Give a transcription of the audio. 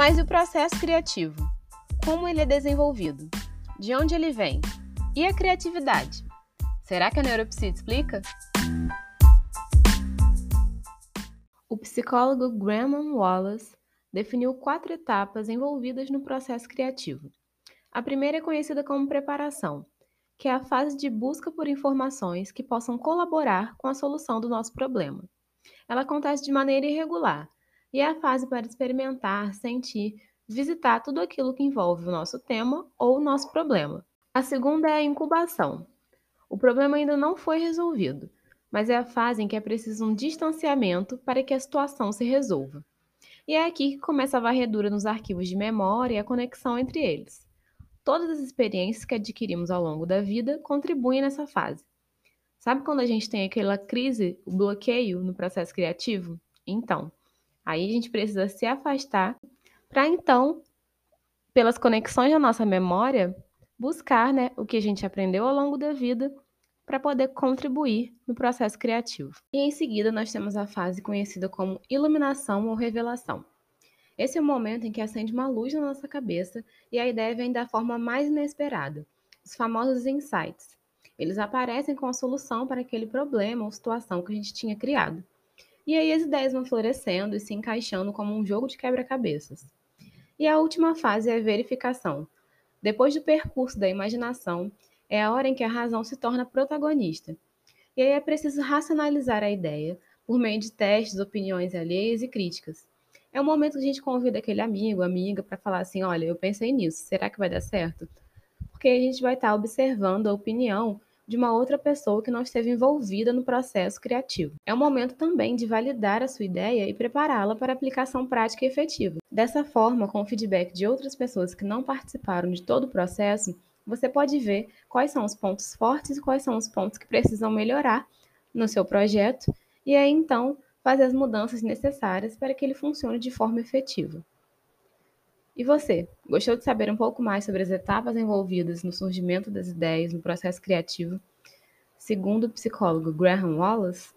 Mas e o processo criativo? Como ele é desenvolvido? De onde ele vem? E a criatividade? Será que a neuropsia explica? O psicólogo Graham Wallace definiu quatro etapas envolvidas no processo criativo. A primeira é conhecida como preparação, que é a fase de busca por informações que possam colaborar com a solução do nosso problema. Ela acontece de maneira irregular e é a fase para experimentar, sentir, visitar tudo aquilo que envolve o nosso tema ou o nosso problema. A segunda é a incubação. O problema ainda não foi resolvido, mas é a fase em que é preciso um distanciamento para que a situação se resolva. E é aqui que começa a varredura nos arquivos de memória e a conexão entre eles. Todas as experiências que adquirimos ao longo da vida contribuem nessa fase. Sabe quando a gente tem aquela crise, o bloqueio no processo criativo? Então, aí a gente precisa se afastar para então, pelas conexões da nossa memória, buscar né, o que a gente aprendeu ao longo da vida para poder contribuir no processo criativo. E em seguida, nós temos a fase conhecida como iluminação ou revelação. Esse é o momento em que acende uma luz na nossa cabeça e a ideia vem da forma mais inesperada, os famosos insights. Eles aparecem com a solução para aquele problema ou situação que a gente tinha criado. E aí as ideias vão florescendo e se encaixando como um jogo de quebra-cabeças. E a última fase é a verificação. Depois do percurso da imaginação, é a hora em que a razão se torna protagonista. E aí é preciso racionalizar a ideia por meio de testes, opiniões alheias e críticas. É o momento que a gente convida aquele amigo, amiga, para falar assim: olha, eu pensei nisso, será que vai dar certo? Porque a gente vai estar observando a opinião de uma outra pessoa que não esteve envolvida no processo criativo. É o momento também de validar a sua ideia e prepará-la para aplicação prática e efetiva. Dessa forma, com o feedback de outras pessoas que não participaram de todo o processo, você pode ver quais são os pontos fortes e quais são os pontos que precisam melhorar no seu projeto e aí então fazer as mudanças necessárias para que ele funcione de forma efetiva. E você, gostou de saber um pouco mais sobre as etapas envolvidas no surgimento das ideias no processo criativo, segundo o psicólogo Graham Wallace?